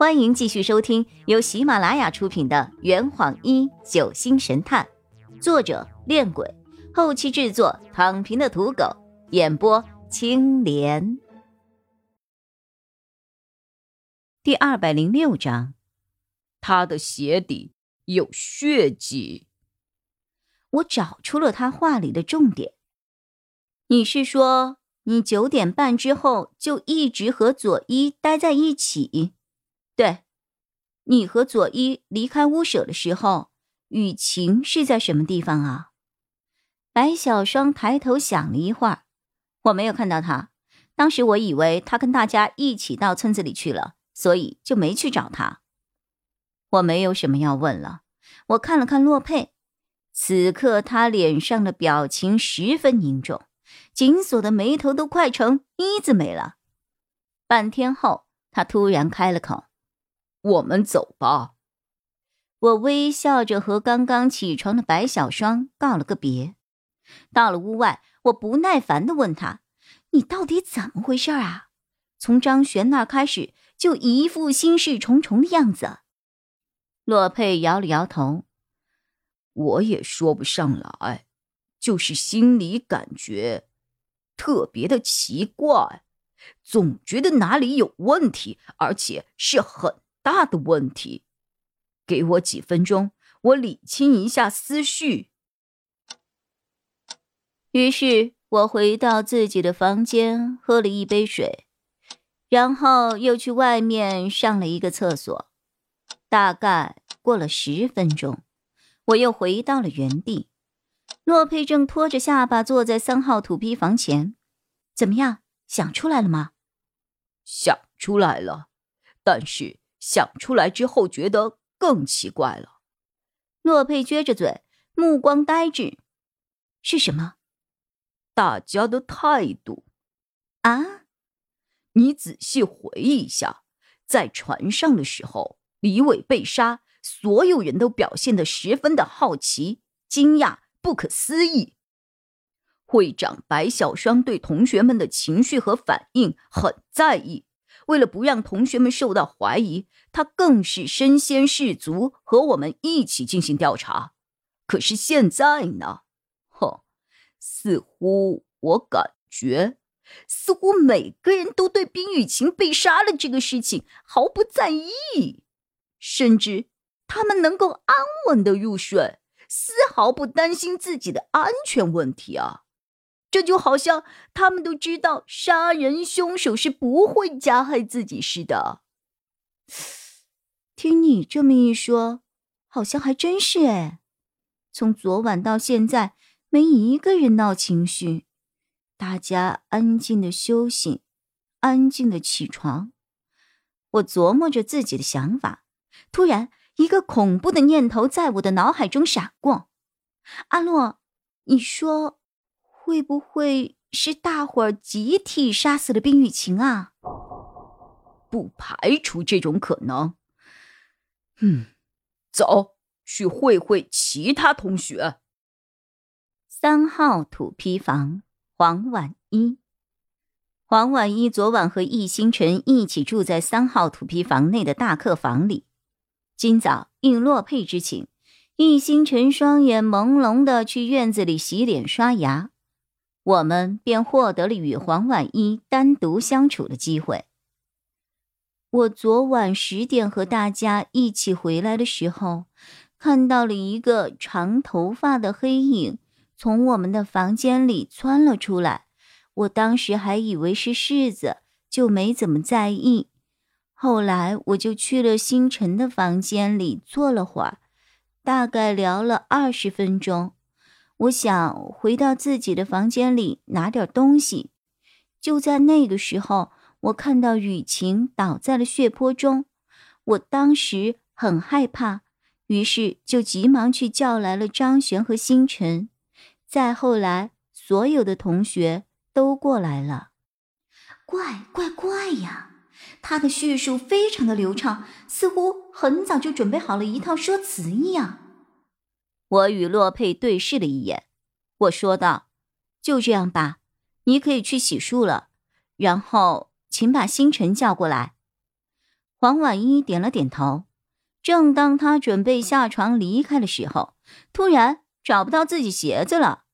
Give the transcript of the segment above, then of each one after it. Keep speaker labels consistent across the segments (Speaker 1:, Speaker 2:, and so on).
Speaker 1: 欢迎继续收听由喜马拉雅出品的《圆谎一九星神探》，作者：恋鬼，后期制作：躺平的土狗，演播：青莲。第二百零六章，
Speaker 2: 他的鞋底有血迹。
Speaker 1: 我找出了他话里的重点。你是说，你九点半之后就一直和佐伊待在一起？对，你和佐伊离开屋舍的时候，雨晴是在什么地方啊？白小双抬头想了一会儿，我没有看到她。当时我以为她跟大家一起到村子里去了，所以就没去找她。我没有什么要问了。我看了看洛佩，此刻他脸上的表情十分凝重，紧锁的眉头都快成一字眉了。半天后，他突然开了口。
Speaker 2: 我们走吧。
Speaker 1: 我微笑着和刚刚起床的白小双告了个别。到了屋外，我不耐烦的问他：“你到底怎么回事啊？从张璇那开始就一副心事重重的样子。”洛佩摇了摇头：“
Speaker 2: 我也说不上来，就是心里感觉特别的奇怪，总觉得哪里有问题，而且是很……”大的问题，给我几分钟，我理清一下思绪。
Speaker 1: 于是我回到自己的房间，喝了一杯水，然后又去外面上了一个厕所。大概过了十分钟，我又回到了原地。洛佩正拖着下巴坐在三号土坯房前，怎么样？想出来了吗？
Speaker 2: 想出来了，但是。想出来之后，觉得更奇怪了。
Speaker 1: 洛佩撅着嘴，目光呆滞。是什么？
Speaker 2: 大家的态度
Speaker 1: 啊！
Speaker 2: 你仔细回忆一下，在船上的时候，李伟被杀，所有人都表现得十分的好奇、惊讶、不可思议。会长白小双对同学们的情绪和反应很在意。为了不让同学们受到怀疑，他更是身先士卒，和我们一起进行调查。可是现在呢？哼，似乎我感觉，似乎每个人都对冰雨晴被杀了这个事情毫不在意，甚至他们能够安稳的入睡，丝毫不担心自己的安全问题啊。这就好像他们都知道杀人凶手是不会加害自己似的。
Speaker 1: 听你这么一说，好像还真是哎。从昨晚到现在，没一个人闹情绪，大家安静的休息，安静的起床。我琢磨着自己的想法，突然一个恐怖的念头在我的脑海中闪过：阿洛，你说。会不会是大伙儿集体杀死了冰雨晴啊？
Speaker 2: 不排除这种可能。嗯，走去会会其他同学。
Speaker 1: 三号土坯房，黄婉一。黄婉一昨晚和易星辰一起住在三号土坯房内的大客房里。今早应洛佩之请，易星辰双眼朦胧的去院子里洗脸刷牙。我们便获得了与黄婉一单独相处的机会。我昨晚十点和大家一起回来的时候，看到了一个长头发的黑影从我们的房间里窜了出来。我当时还以为是柿子，就没怎么在意。后来我就去了星辰的房间里坐了会儿，大概聊了二十分钟。我想回到自己的房间里拿点东西，就在那个时候，我看到雨晴倒在了血泊中，我当时很害怕，于是就急忙去叫来了张璇和星辰，再后来，所有的同学都过来了。怪怪怪呀，他的叙述非常的流畅，似乎很早就准备好了一套说辞一样。我与洛佩对视了一眼，我说道：“就这样吧，你可以去洗漱了，然后请把星辰叫过来。”黄婉一点了点头。正当他准备下床离开的时候，突然找不到自己鞋子了。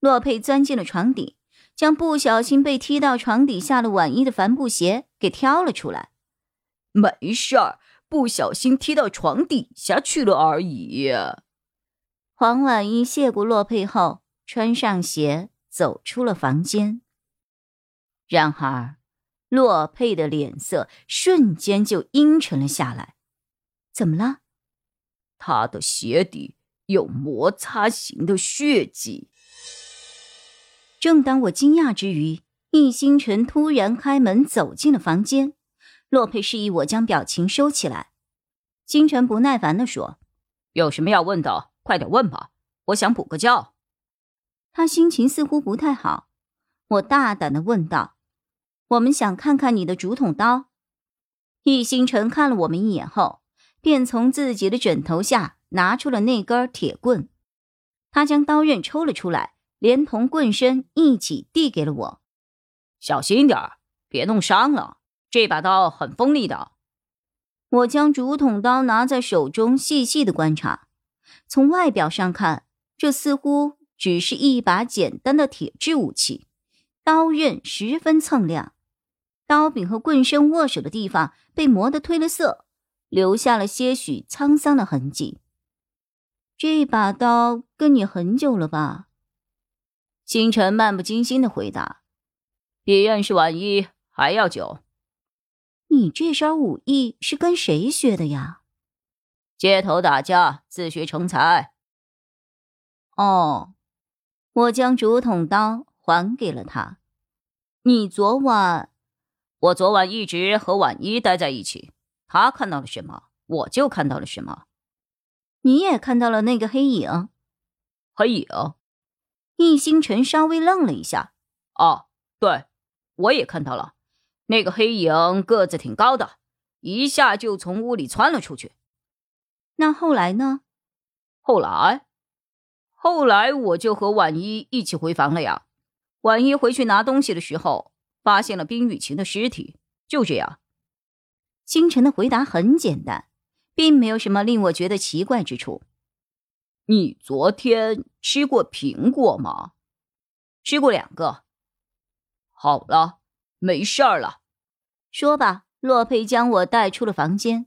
Speaker 1: 洛佩钻进了床底，将不小心被踢到床底下的婉一的帆布鞋给挑了出来。
Speaker 2: 没事儿，不小心踢到床底下去了而已。
Speaker 1: 黄婉一谢过洛佩后，穿上鞋走出了房间。然而，洛佩的脸色瞬间就阴沉了下来。怎么了？
Speaker 2: 他的鞋底有摩擦型的血迹。
Speaker 1: 正当我惊讶之余，易星辰突然开门走进了房间。洛佩示意我将表情收起来。星辰不耐烦地说：“
Speaker 2: 有什么要问的，快点问吧，我想补个觉。”
Speaker 1: 他心情似乎不太好。我大胆的问道：“我们想看看你的竹筒刀。”易星辰看了我们一眼后。便从自己的枕头下拿出了那根铁棍，他将刀刃抽了出来，连同棍身一起递给了我。
Speaker 2: 小心点儿，别弄伤了。这把刀很锋利的。
Speaker 1: 我将竹筒刀拿在手中，细细的观察。从外表上看，这似乎只是一把简单的铁制武器，刀刃十分锃亮，刀柄和棍身握手的地方被磨得褪了色。留下了些许沧桑的痕迹。这把刀跟你很久了吧？星辰漫不经心的回答：“
Speaker 2: 比认识婉一还要久。”
Speaker 1: 你这身武艺是跟谁学的呀？
Speaker 2: 街头打架，自学成才。
Speaker 1: 哦，我将竹筒刀还给了他。你昨晚，
Speaker 2: 我昨晚一直和婉一待在一起。他看到了什么，我就看到了什么。
Speaker 1: 你也看到了那个黑影？
Speaker 2: 黑影？
Speaker 1: 易星辰稍微愣了一下。
Speaker 2: 哦，对，我也看到了。那个黑影个子挺高的，一下就从屋里窜了出去。
Speaker 1: 那后来呢？
Speaker 2: 后来，后来我就和婉一一起回房了呀。婉一回去拿东西的时候，发现了冰雨晴的尸体。就这样。
Speaker 1: 星辰的回答很简单，并没有什么令我觉得奇怪之处。
Speaker 2: 你昨天吃过苹果吗？
Speaker 1: 吃过两个。
Speaker 2: 好了，没事儿了。
Speaker 1: 说吧，洛佩将我带出了房间。